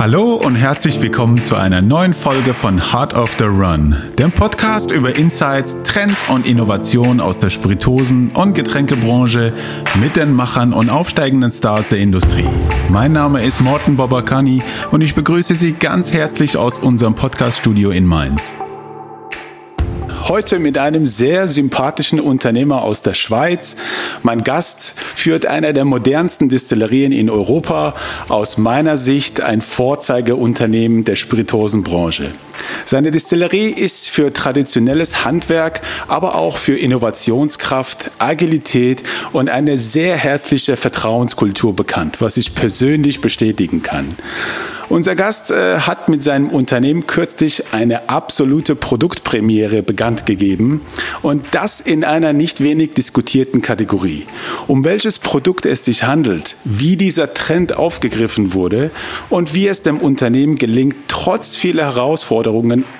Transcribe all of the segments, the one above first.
Hallo und herzlich willkommen zu einer neuen Folge von Heart of the Run, dem Podcast über Insights, Trends und Innovationen aus der Spiritosen- und Getränkebranche mit den Machern und aufsteigenden Stars der Industrie. Mein Name ist Morten Bobakani und ich begrüße Sie ganz herzlich aus unserem Podcaststudio in Mainz heute mit einem sehr sympathischen Unternehmer aus der Schweiz. Mein Gast führt einer der modernsten Distillerien in Europa, aus meiner Sicht ein Vorzeigeunternehmen der Spiritosenbranche. Seine Distillerie ist für traditionelles Handwerk, aber auch für Innovationskraft, Agilität und eine sehr herzliche Vertrauenskultur bekannt, was ich persönlich bestätigen kann. Unser Gast äh, hat mit seinem Unternehmen kürzlich eine absolute Produktpremiere bekannt gegeben und das in einer nicht wenig diskutierten Kategorie. Um welches Produkt es sich handelt, wie dieser Trend aufgegriffen wurde und wie es dem Unternehmen gelingt, trotz vieler Herausforderungen,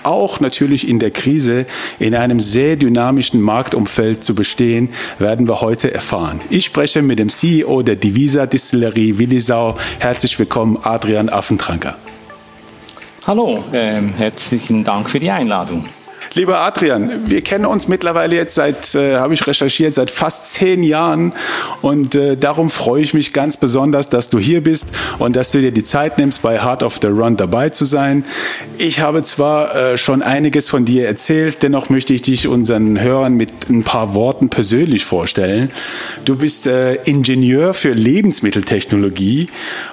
auch natürlich in der Krise, in einem sehr dynamischen Marktumfeld zu bestehen, werden wir heute erfahren. Ich spreche mit dem CEO der Divisa Distillerie Willisau. Herzlich willkommen, Adrian Affentrank. Hallo, äh, herzlichen Dank für die Einladung. Lieber Adrian, wir kennen uns mittlerweile jetzt seit, äh, habe ich recherchiert, seit fast zehn Jahren und äh, darum freue ich mich ganz besonders, dass du hier bist und dass du dir die Zeit nimmst, bei Heart of the Run dabei zu sein. Ich habe zwar äh, schon einiges von dir erzählt, dennoch möchte ich dich unseren Hörern mit ein paar Worten persönlich vorstellen. Du bist äh, Ingenieur für Lebensmitteltechnologie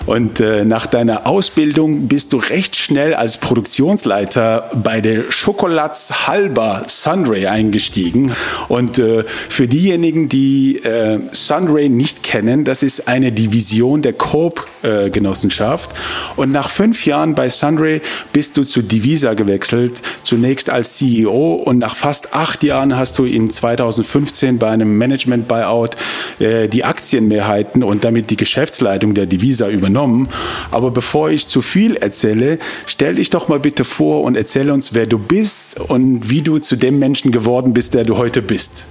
und äh, nach deiner Ausbildung bist du recht schnell als Produktionsleiter bei der Schokolats halber Sunray eingestiegen. Und äh, für diejenigen, die äh, Sunray nicht kennen, das ist eine Division der Coop-Genossenschaft. Äh, und nach fünf Jahren bei Sunray bist du zu Divisa gewechselt, zunächst als CEO. Und nach fast acht Jahren hast du in 2015 bei einem Management-Buyout äh, die Aktienmehrheiten und damit die Geschäftsleitung der Divisa übernommen. Aber bevor ich zu viel erzähle, stell dich doch mal bitte vor und erzähl uns, wer du bist und wie du zu dem Menschen geworden bist, der du heute bist.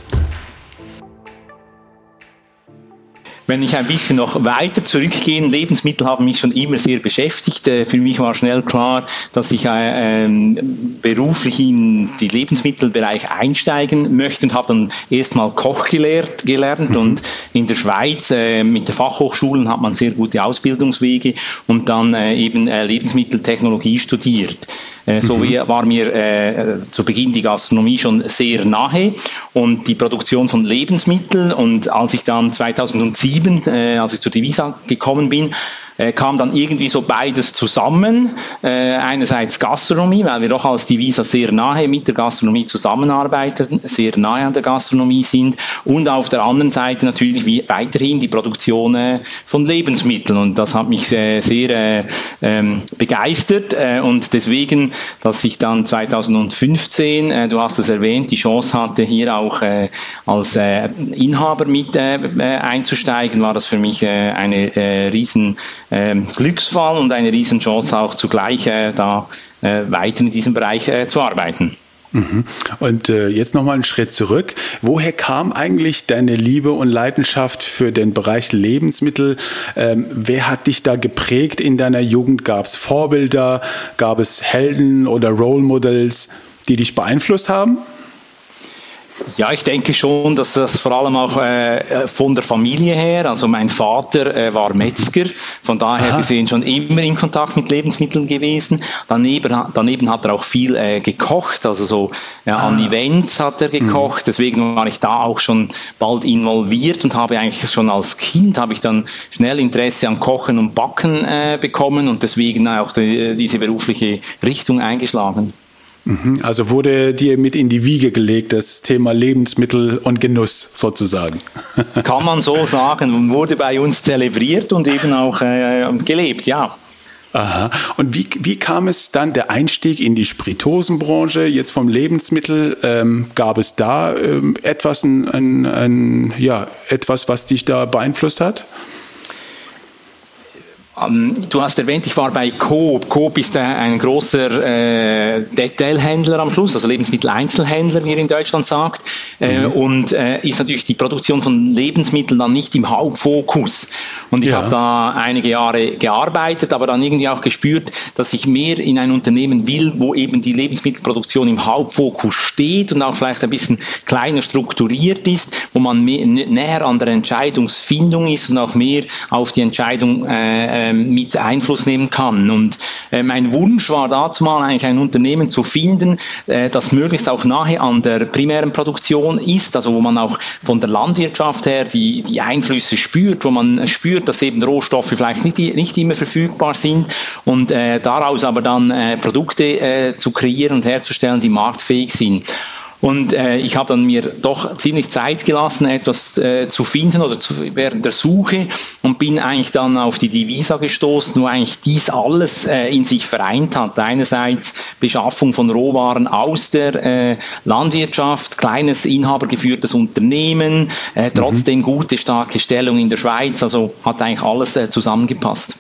Wenn ich ein bisschen noch weiter zurückgehe, Lebensmittel haben mich schon immer sehr beschäftigt. Äh, für mich war schnell klar, dass ich äh, ähm, beruflich in den Lebensmittelbereich einsteigen möchte und habe dann erstmal Koch gelehrt, gelernt mhm. und in der Schweiz äh, mit den Fachhochschulen hat man sehr gute Ausbildungswege und dann eben Lebensmitteltechnologie studiert. Äh, so wie war mir äh, zu Beginn die Gastronomie schon sehr nahe und die Produktion von Lebensmitteln. Und als ich dann 2007, äh, als ich zur Divisa gekommen bin, äh, kam dann irgendwie so beides zusammen. Äh, einerseits Gastronomie, weil wir doch als Divisa sehr nahe mit der Gastronomie zusammenarbeiten, sehr nahe an der Gastronomie sind. Und auf der anderen Seite natürlich wie weiterhin die Produktion äh, von Lebensmitteln. Und das hat mich sehr, sehr äh, ähm, begeistert. Äh, und deswegen, dass ich dann 2015, äh, du hast es erwähnt, die Chance hatte, hier auch als Inhaber mit einzusteigen, war das für mich eine riesen Glücksfall und eine Riesenchance auch zugleich äh, da äh, weiter in diesem Bereich äh, zu arbeiten. Mhm. Und äh, jetzt nochmal einen Schritt zurück. Woher kam eigentlich deine Liebe und Leidenschaft für den Bereich Lebensmittel? Ähm, wer hat dich da geprägt in deiner Jugend? Gab es Vorbilder? Gab es Helden oder Role Models, die dich beeinflusst haben? Ja, ich denke schon, dass das vor allem auch äh, von der Familie her, also mein Vater äh, war Metzger, von daher Aha. gesehen schon immer in Kontakt mit Lebensmitteln gewesen. Daneben, daneben hat er auch viel äh, gekocht, also so ja, an ah. Events hat er gekocht, mhm. deswegen war ich da auch schon bald involviert und habe eigentlich schon als Kind habe ich dann schnell Interesse an Kochen und Backen äh, bekommen und deswegen auch die, diese berufliche Richtung eingeschlagen. Mhm. Also wurde dir mit in die Wiege gelegt, das Thema Lebensmittel und Genuss sozusagen. Kann man so sagen, wurde bei uns zelebriert und eben auch äh, gelebt, ja. Aha. Und wie, wie kam es dann der Einstieg in die Spiritosenbranche, jetzt vom Lebensmittel? Ähm, gab es da ähm, etwas, ein, ein, ein, ja, etwas, was dich da beeinflusst hat? Ähm, du hast erwähnt, ich war bei Coop. Coop ist ein großer äh, Detailhändler am Schluss, also Lebensmitteleinzelhändler, wie er in Deutschland sagt. Äh, mhm. Und äh, ist natürlich die Produktion von Lebensmitteln dann nicht im Hauptfokus. Und ich ja. habe da einige Jahre gearbeitet, aber dann irgendwie auch gespürt, dass ich mehr in ein Unternehmen will, wo eben die Lebensmittelproduktion im Hauptfokus steht und auch vielleicht ein bisschen kleiner strukturiert ist, wo man mehr, näher an der Entscheidungsfindung ist und auch mehr auf die Entscheidung äh, ähm, mit Einfluss nehmen kann. Und äh, mein Wunsch war dazu mal eigentlich ein Unternehmen zu finden, äh, das möglichst auch nahe an der primären Produktion ist, also wo man auch von der Landwirtschaft her die, die Einflüsse spürt, wo man spürt, dass eben Rohstoffe vielleicht nicht, nicht immer verfügbar sind und äh, daraus aber dann Produkte zu kreieren und herzustellen, die marktfähig sind. Und äh, ich habe dann mir doch ziemlich Zeit gelassen, etwas äh, zu finden oder zu, während der Suche und bin eigentlich dann auf die Divisa gestoßen, wo eigentlich dies alles äh, in sich vereint hat. Einerseits Beschaffung von Rohwaren aus der äh, Landwirtschaft, kleines inhabergeführtes Unternehmen, äh, trotzdem mhm. gute, starke Stellung in der Schweiz. Also hat eigentlich alles äh, zusammengepasst.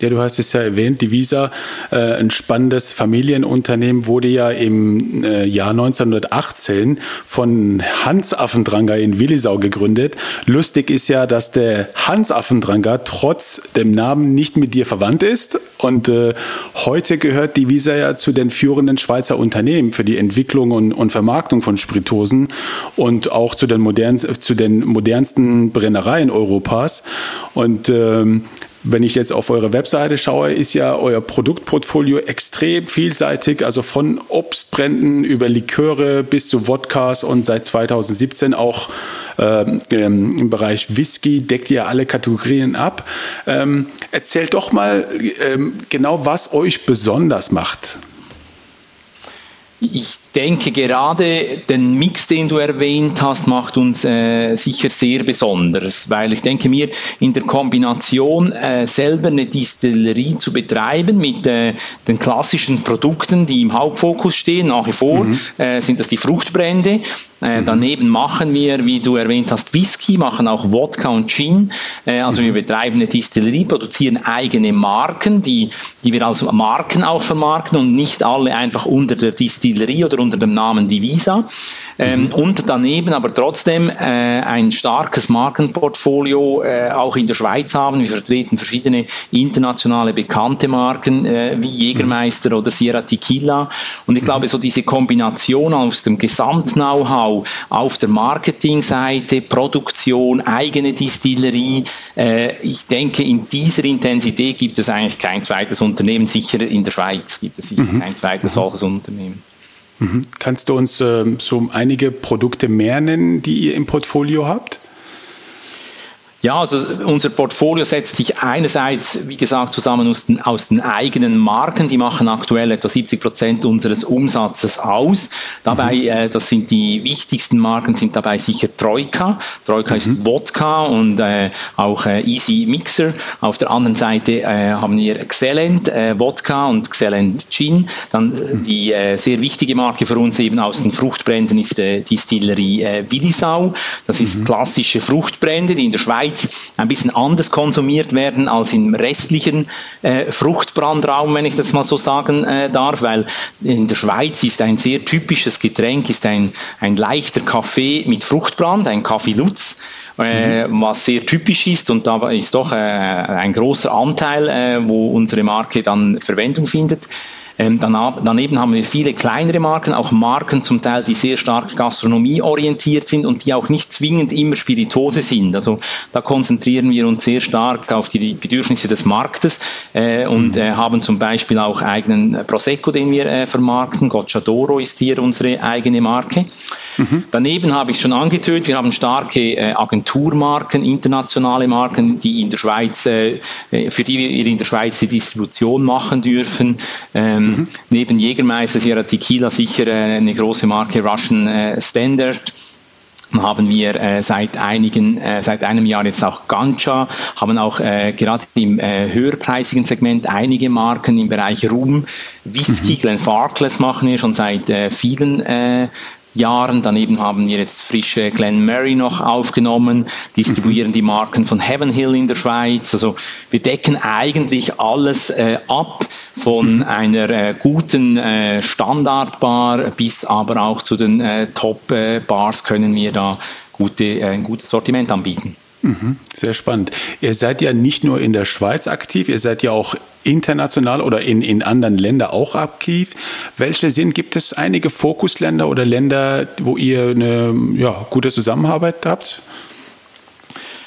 Ja, du hast es ja erwähnt, die Visa, äh, ein spannendes Familienunternehmen, wurde ja im äh, Jahr 1918 von Hans Affendranger in Willisau gegründet. Lustig ist ja, dass der Hans Affendranger trotz dem Namen nicht mit dir verwandt ist. Und äh, heute gehört die Visa ja zu den führenden Schweizer Unternehmen für die Entwicklung und, und Vermarktung von Spiritosen und auch zu den, modern, zu den modernsten Brennereien Europas. Und ähm, wenn ich jetzt auf eure Webseite schaue, ist ja euer Produktportfolio extrem vielseitig, also von Obstbränden über Liköre bis zu Wodkas und seit 2017 auch ähm, im Bereich Whisky deckt ihr alle Kategorien ab. Ähm, erzählt doch mal ähm, genau, was euch besonders macht. Ich denke, gerade den Mix, den du erwähnt hast, macht uns äh, sicher sehr besonders, weil ich denke mir, in der Kombination äh, selber eine Distillerie zu betreiben mit äh, den klassischen Produkten, die im Hauptfokus stehen, nach wie vor, mhm. Äh, sind das die Fruchtbrände. Äh, mhm. Daneben machen wir, wie du erwähnt hast, Whisky, machen auch Wodka und Gin. Äh, also mhm. wir betreiben eine Distillerie, produzieren eigene Marken, die, die wir als Marken auch vermarkten und nicht alle einfach unter der Distillerie oder unter dem Namen Divisa. Ähm, mhm. Und daneben aber trotzdem äh, ein starkes Markenportfolio äh, auch in der Schweiz haben. Wir vertreten verschiedene internationale bekannte Marken äh, wie Jägermeister oder Sierra Tequila. Und ich glaube, so diese Kombination aus dem Gesamt-Know-how auf der Marketingseite, Produktion, eigene Distillerie, äh, ich denke, in dieser Intensität gibt es eigentlich kein zweites Unternehmen, sicher in der Schweiz gibt es sicher mhm. kein zweites mhm. solches Unternehmen. Mhm. Kannst du uns äh, so einige Produkte mehr nennen, die ihr im Portfolio habt? Ja, also unser Portfolio setzt sich einerseits, wie gesagt, zusammen aus den, aus den eigenen Marken. Die machen aktuell etwa 70 Prozent unseres Umsatzes aus. Dabei, mhm. äh, das sind die wichtigsten Marken, sind dabei sicher Troika. Troika mhm. ist Wodka und äh, auch äh, Easy Mixer. Auf der anderen Seite äh, haben wir Xelent äh, Wodka und Xelent Gin. Dann äh, mhm. die sehr wichtige Marke für uns eben aus den Fruchtbränden ist äh, Distillerie Willisau. Das ist mhm. klassische Fruchtbrände, die in der Schweiz Schweiz ein bisschen anders konsumiert werden als im restlichen äh, Fruchtbrandraum, wenn ich das mal so sagen äh, darf, weil in der Schweiz ist ein sehr typisches Getränk, ist ein, ein leichter Kaffee mit Fruchtbrand, ein Kaffee Lutz. Äh, mhm. was sehr typisch ist und da ist doch äh, ein großer Anteil, äh, wo unsere Marke dann Verwendung findet. Ähm, daneben haben wir viele kleinere Marken, auch Marken zum Teil, die sehr stark gastronomieorientiert sind und die auch nicht zwingend immer Spiritose sind. Also da konzentrieren wir uns sehr stark auf die Bedürfnisse des Marktes äh, und mhm. äh, haben zum Beispiel auch eigenen Prosecco, den wir äh, vermarkten. Gocciadoro ist hier unsere eigene Marke. Mhm. Daneben habe ich schon angetönt, wir haben starke äh, Agenturmarken, internationale Marken, die in der Schweiz, äh, äh, für die wir in der Schweiz die Distribution machen dürfen. Mhm. Neben Jägermeister, Sierra Tequila sicher eine große Marke Russian Standard haben wir äh, seit einigen, äh, seit einem Jahr jetzt auch Gancha, haben auch äh, gerade im höherpreisigen Segment einige Marken im Bereich Rum, Whisky, mhm. Glenfarclas machen wir schon seit vielen Jahren. Daneben haben wir jetzt frische Glen Murray noch aufgenommen, distribuieren die Marken von Heaven Hill in der Schweiz. Also wir decken eigentlich alles äh, ab von einer äh, guten äh, Standardbar bis aber auch zu den äh, Top-Bars können wir da gute, äh, ein gutes Sortiment anbieten. Sehr spannend. Ihr seid ja nicht nur in der Schweiz aktiv, ihr seid ja auch international oder in, in anderen Ländern auch aktiv. Welche sind, gibt es einige Fokusländer oder Länder, wo ihr eine ja, gute Zusammenarbeit habt?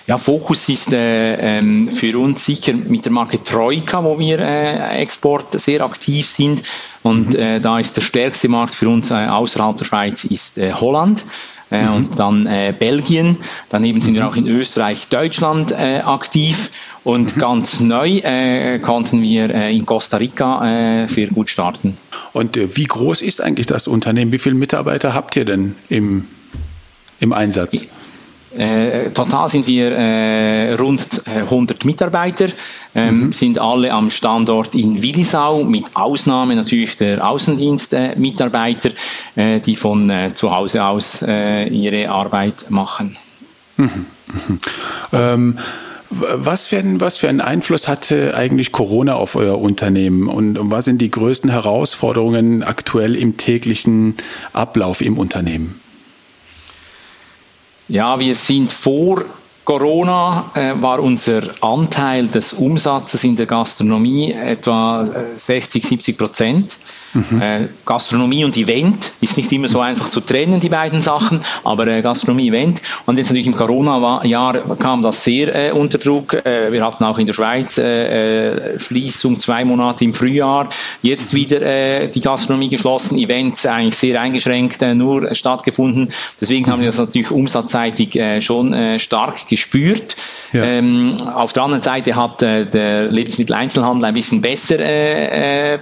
Ja, Fokus ist äh, ähm, für uns sicher mit der Marke Troika, wo wir äh, Export sehr aktiv sind. Und mhm. äh, da ist der stärkste Markt für uns äh, außerhalb der Schweiz ist äh, Holland. Äh, mhm. Und dann äh, Belgien. Daneben sind wir auch in Österreich, Deutschland äh, aktiv. Und mhm. ganz neu äh, konnten wir äh, in Costa Rica äh, sehr gut starten. Und wie groß ist eigentlich das Unternehmen? Wie viele Mitarbeiter habt ihr denn im, im Einsatz? Äh, total sind wir äh, rund 100 Mitarbeiter, ähm, mhm. sind alle am Standort in Willisau, mit Ausnahme natürlich der Außendienstmitarbeiter, äh, die von äh, zu Hause aus äh, ihre Arbeit machen. Mhm. Mhm. Ähm, was für, ein, was für einen Einfluss hatte eigentlich Corona auf euer Unternehmen und, und was sind die größten Herausforderungen aktuell im täglichen Ablauf im Unternehmen? Ja, wir sind vor Corona äh, war unser Anteil des Umsatzes in der Gastronomie etwa 60, äh, 70 Prozent. Mhm. Äh, Gastronomie und Event ist nicht immer so einfach zu trennen, die beiden Sachen, aber äh, Gastronomie, Event. Und jetzt natürlich im Corona-Jahr kam das sehr äh, unter Druck. Äh, wir hatten auch in der Schweiz äh, äh, Schließung zwei Monate im Frühjahr. Jetzt wieder die Gastronomie geschlossen, Events eigentlich sehr eingeschränkt nur stattgefunden. Deswegen haben wir das natürlich umsatzseitig schon stark gespürt. Ja. Ähm, auf der anderen Seite hat der Lebensmitteleinzelhandel ein bisschen besser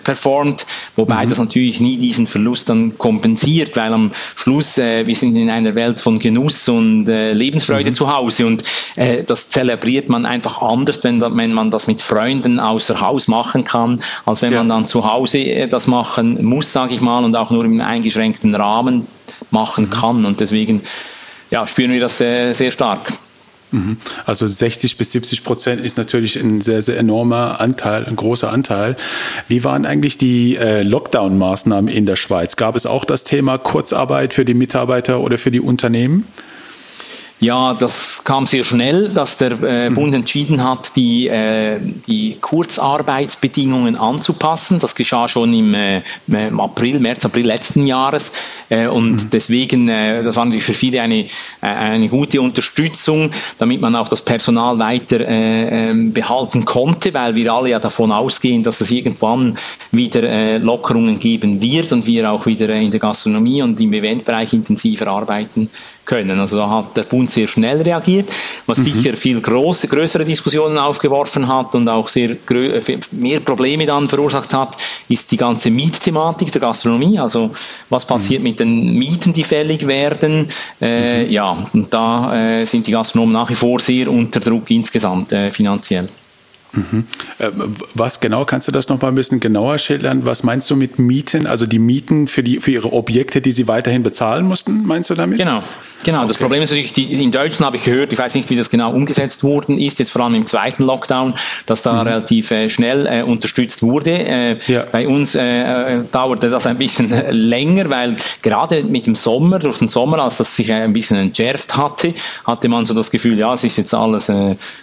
performt, wobei das natürlich nie diesen Verlust dann kompensiert, weil am Schluss äh, wir sind in einer Welt von Genuss und äh, Lebensfreude mhm. zu Hause und äh, das zelebriert man einfach anders, wenn, wenn man das mit Freunden außer Haus machen kann, als wenn ja. man dann zu Hause äh, das machen muss, sage ich mal, und auch nur im eingeschränkten Rahmen machen mhm. kann und deswegen ja, spüren wir das sehr stark. Mhm. Also 60 bis 70 Prozent ist natürlich ein sehr, sehr enormer Anteil, ein großer Anteil. Wie waren eigentlich die äh, Lockdown-Maßnahmen in der Schweiz? Gab es auch das Thema Kurzarbeit für die Mitarbeiter oder für die Unternehmen? Ja, das kam sehr schnell, dass der äh, mhm. Bund entschieden hat, die, äh, die Kurzarbeitsbedingungen anzupassen. Das geschah schon im, äh, im April, März, April letzten Jahres. Äh, und mhm. deswegen, äh, das war natürlich für viele eine, äh, eine gute Unterstützung, damit man auch das Personal weiter äh, ähm, behalten konnte, weil wir alle ja davon ausgehen, dass es irgendwann wieder Lockerungen geben wird und wir auch wieder in der Gastronomie und im Eventbereich intensiver arbeiten können. Also da hat der Bund sehr schnell reagiert, was mhm. sicher viel groß, größere Diskussionen aufgeworfen hat und auch sehr mehr Probleme dann verursacht hat, ist die ganze Mietthematik der Gastronomie. Also was passiert mhm. mit den Mieten, die fällig werden? Äh, mhm. Ja, und da äh, sind die Gastronomen nach wie vor sehr unter Druck insgesamt äh, finanziell. Mhm. Äh, was genau, kannst du das noch mal ein bisschen genauer schildern? Was meinst du mit Mieten? Also die Mieten für, die, für ihre Objekte, die sie weiterhin bezahlen mussten, meinst du damit? Genau, genau. Okay. Das Problem ist natürlich, die, in Deutschland habe ich gehört, ich weiß nicht, wie das genau umgesetzt worden ist, jetzt vor allem im zweiten Lockdown, dass da mhm. relativ äh, schnell äh, unterstützt wurde. Äh, ja. Bei uns äh, dauerte das ein bisschen länger, weil gerade mit dem Sommer, durch den Sommer, als das sich ein bisschen entschärft hatte, hatte man so das Gefühl, ja, es ist jetzt alles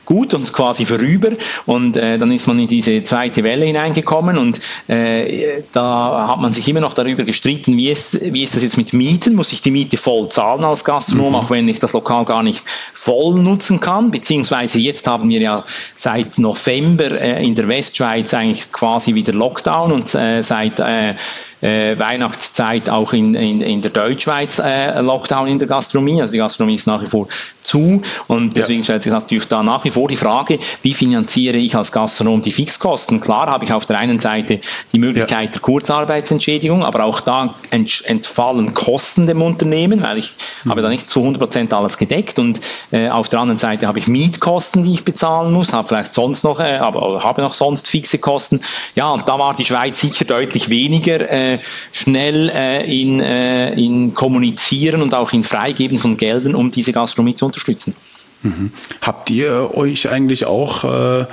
gut und quasi vorüber. Und äh, dann ist man in diese zweite Welle hineingekommen und äh, da hat man sich immer noch darüber gestritten, wie ist, wie ist das jetzt mit Mieten? Muss ich die Miete voll zahlen als Gastronom, mhm. auch wenn ich das Lokal gar nicht voll nutzen kann? Beziehungsweise jetzt haben wir ja seit November äh, in der Westschweiz eigentlich quasi wieder Lockdown und äh, seit äh, äh, Weihnachtszeit auch in, in, in der Deutschschweiz äh, Lockdown in der Gastronomie. Also die Gastronomie ist nach wie vor zu und deswegen ja. stellt sich natürlich da nach wie vor die Frage, wie finanziere ich als Gastronom die Fixkosten? Klar habe ich auf der einen Seite die Möglichkeit ja. der Kurzarbeitsentschädigung, aber auch da entfallen Kosten dem Unternehmen, weil ich mhm. habe da nicht zu 100 Prozent alles gedeckt und äh, auf der anderen Seite habe ich Mietkosten, die ich bezahlen muss, habe vielleicht sonst noch, äh, aber habe noch sonst fixe Kosten. Ja, und da war die Schweiz sicher deutlich weniger äh, äh, schnell äh, in, äh, in Kommunizieren und auch in Freigeben von Geldern, um diese Gastronomie zu unterstützen. Mhm. Habt ihr euch eigentlich auch äh,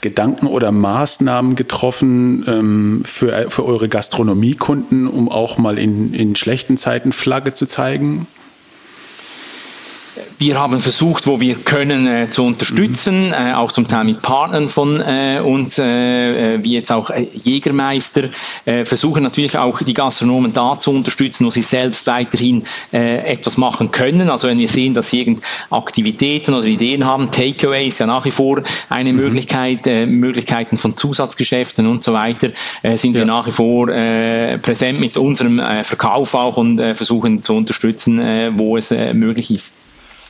Gedanken oder Maßnahmen getroffen ähm, für, für eure Gastronomiekunden, um auch mal in, in schlechten Zeiten Flagge zu zeigen? Wir haben versucht, wo wir können, äh, zu unterstützen, mhm. äh, auch zum Teil mit Partnern von äh, uns, äh, äh, wie jetzt auch äh, Jägermeister, versuchen natürlich auch die Gastronomen da zu unterstützen, wo sie selbst weiterhin etwas machen können. Also wenn wir sehen, dass sie irgend Aktivitäten oder Ideen haben, Takeaway ist ja nach wie vor eine mhm. Möglichkeit, Möglichkeiten von Zusatzgeschäften und so weiter, sind ja. wir nach wie vor präsent mit unserem Verkauf auch und versuchen zu unterstützen, wo es möglich ist.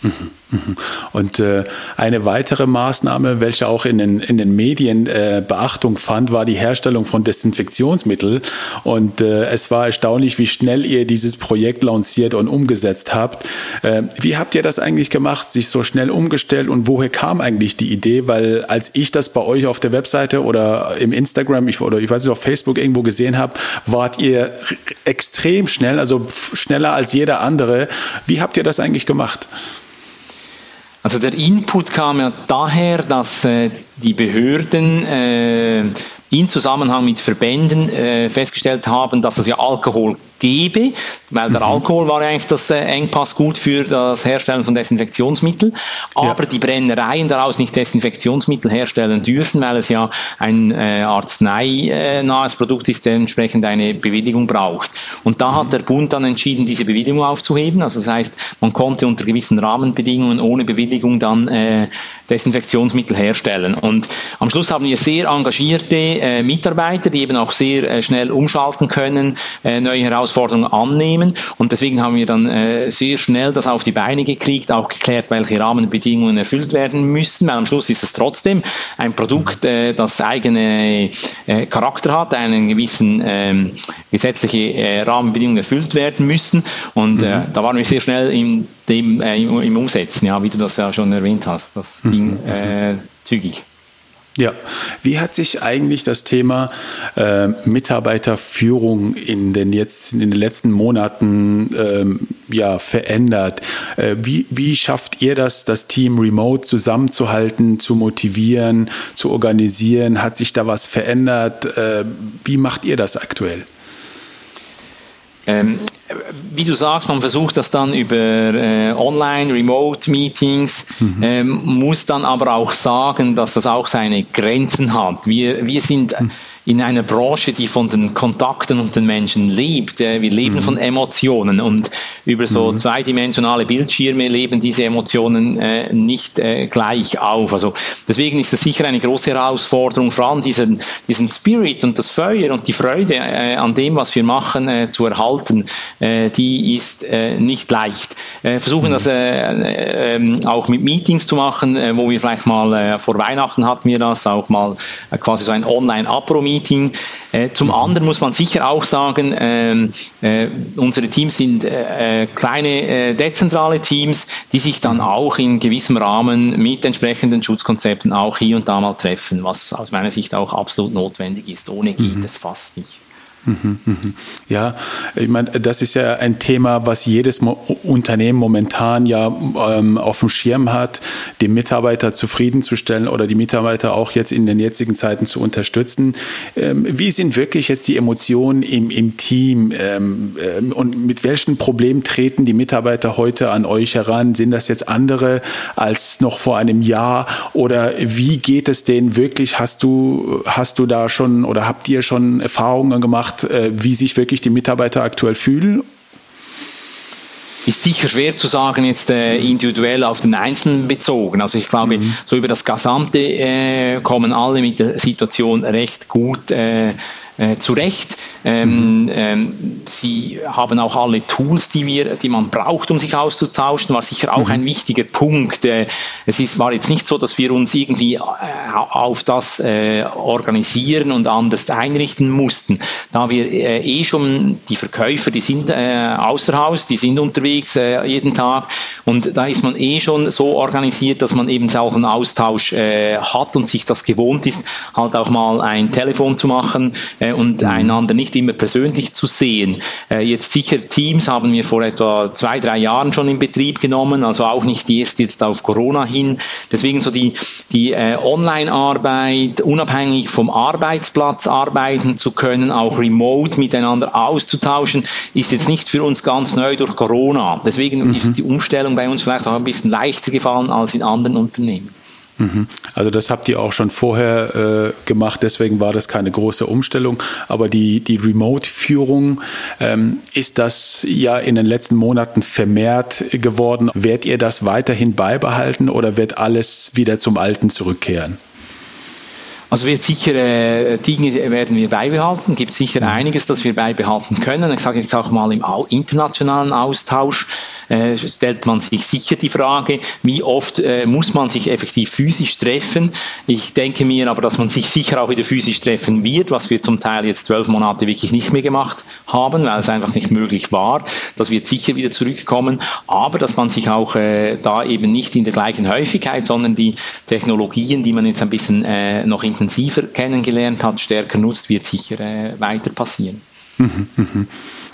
Mhm. Und äh, eine weitere Maßnahme, welche auch in den, in den Medien äh, Beachtung fand, war die Herstellung von Desinfektionsmittel. Und äh, es war erstaunlich, wie schnell ihr dieses Projekt lanciert und umgesetzt habt. Wie habt ihr das eigentlich gemacht, sich so schnell umgestellt und woher kam eigentlich die Idee? Weil als ich das bei euch auf der Webseite oder im Instagram ich, oder ich weiß nicht, auf Facebook irgendwo gesehen habe, wart ihr extrem schnell, also schneller als jeder andere. Wie habt ihr das eigentlich gemacht? Also der Input kam ja daher, dass äh, die Behörden äh, in Zusammenhang mit Verbänden äh, festgestellt haben, dass es ja Alkohol gebe, weil der mhm. Alkohol war eigentlich das äh, Engpass gut für das Herstellen von Desinfektionsmitteln, aber ja. die Brennereien daraus nicht Desinfektionsmittel herstellen dürfen, weil es ja ein äh, arzneinahes Produkt ist, der entsprechend eine Bewilligung braucht. Und da mhm. hat der Bund dann entschieden, diese Bewilligung aufzuheben. Also das heißt, man konnte unter gewissen Rahmenbedingungen ohne Bewilligung dann äh, Desinfektionsmittel herstellen. Und am Schluss haben wir sehr engagierte äh, Mitarbeiter, die eben auch sehr äh, schnell umschalten können, äh, neue Herausforderungen annehmen. Und deswegen haben wir dann äh, sehr schnell das auf die Beine gekriegt, auch geklärt, welche Rahmenbedingungen erfüllt werden müssen. Weil am Schluss ist es trotzdem ein Produkt, äh, das eigene äh, Charakter hat, einen gewissen ähm, gesetzliche Rahmenbedingungen erfüllt werden müssen. Und mhm. da waren wir sehr schnell im dem, äh, im, im, Umsetzen, ja, wie du das ja schon erwähnt hast. Das mhm. ging äh, zügig. Ja, wie hat sich eigentlich das Thema äh, Mitarbeiterführung in den jetzt in den letzten Monaten ähm, ja verändert? Äh, wie, wie schafft ihr das, das Team remote zusammenzuhalten, zu motivieren, zu organisieren? Hat sich da was verändert? Äh, wie macht ihr das aktuell? Ähm, wie du sagst, man versucht das dann über äh, Online, Remote-Meetings, mhm. ähm, muss dann aber auch sagen, dass das auch seine Grenzen hat. Wir, wir sind mhm in einer Branche, die von den Kontakten und den Menschen lebt. Wir leben mhm. von Emotionen und über so mhm. zweidimensionale Bildschirme leben diese Emotionen äh, nicht äh, gleich auf. Also deswegen ist das sicher eine große Herausforderung, vor allem diesen, diesen Spirit und das Feuer und die Freude äh, an dem, was wir machen, äh, zu erhalten, äh, die ist äh, nicht leicht. versuchen mhm. das ähm, auch mit Meetings zu machen, wo wir vielleicht mal vor Weihnachten hatten wir das, auch mal quasi so ein Online-Apro-Meeting Meeting. Äh, zum anderen muss man sicher auch sagen, ähm, äh, unsere Teams sind äh, kleine dezentrale Teams, die sich dann auch in gewissem Rahmen mit entsprechenden Schutzkonzepten auch hier und da mal treffen, was aus meiner Sicht auch absolut notwendig ist. Ohne geht mhm. es fast nicht. Ja, ich meine, das ist ja ein Thema, was jedes Unternehmen momentan ja ähm, auf dem Schirm hat, die Mitarbeiter zufriedenzustellen oder die Mitarbeiter auch jetzt in den jetzigen Zeiten zu unterstützen. Ähm, wie sind wirklich jetzt die Emotionen im, im Team ähm, ähm und mit welchen Problemen treten die Mitarbeiter heute an euch heran? Sind das jetzt andere als noch vor einem Jahr oder wie geht es denen wirklich? Hast du, hast du da schon oder habt ihr schon Erfahrungen gemacht? Gemacht, äh, wie sich wirklich die Mitarbeiter aktuell fühlen? Ist sicher schwer zu sagen, jetzt äh, individuell auf den Einzelnen bezogen. Also ich glaube, mhm. so über das Gesamte äh, kommen alle mit der Situation recht gut äh, äh, zurecht. Ähm, mhm. ähm, sie haben auch alle Tools, die, wir, die man braucht, um sich auszutauschen, war sicher auch mhm. ein wichtiger Punkt. Äh, es ist, war jetzt nicht so, dass wir uns irgendwie äh, auf das äh, organisieren und anders einrichten mussten. Da wir äh, eh schon die Verkäufer, die sind äh, außer Haus, die sind unterwegs jeden Tag und da ist man eh schon so organisiert, dass man eben auch einen Austausch hat und sich das gewohnt ist, halt auch mal ein Telefon zu machen und mhm. einander nicht immer persönlich zu sehen. Äh, jetzt sicher Teams haben wir vor etwa zwei, drei Jahren schon in Betrieb genommen, also auch nicht erst jetzt auf Corona hin. Deswegen so die, die äh, Online-Arbeit, unabhängig vom Arbeitsplatz arbeiten zu können, auch remote miteinander auszutauschen, ist jetzt nicht für uns ganz neu durch Corona. Deswegen mhm. ist die Umstellung bei uns vielleicht auch ein bisschen leichter gefallen als in anderen Unternehmen. Also das habt ihr auch schon vorher äh, gemacht, deswegen war das keine große Umstellung. Aber die, die Remote-Führung, ähm, ist das ja in den letzten Monaten vermehrt geworden. Werdet ihr das weiterhin beibehalten oder wird alles wieder zum Alten zurückkehren? Also wird sicher äh, Dinge werden wir beibehalten, gibt sicher mhm. einiges, das wir beibehalten können. Ich sage jetzt auch mal im internationalen Austausch äh, stellt man sich sicher die Frage, wie oft äh, muss man sich effektiv physisch treffen. Ich denke mir aber, dass man sich sicher auch wieder physisch treffen wird, was wir zum Teil jetzt zwölf Monate wirklich nicht mehr gemacht haben, weil es einfach nicht möglich war. Das wird sicher wieder zurückkommen, aber dass man sich auch äh, da eben nicht in der gleichen Häufigkeit, sondern die Technologien, die man jetzt ein bisschen äh, noch intensiver kennengelernt hat, stärker nutzt, wird sicher äh, weiter passieren.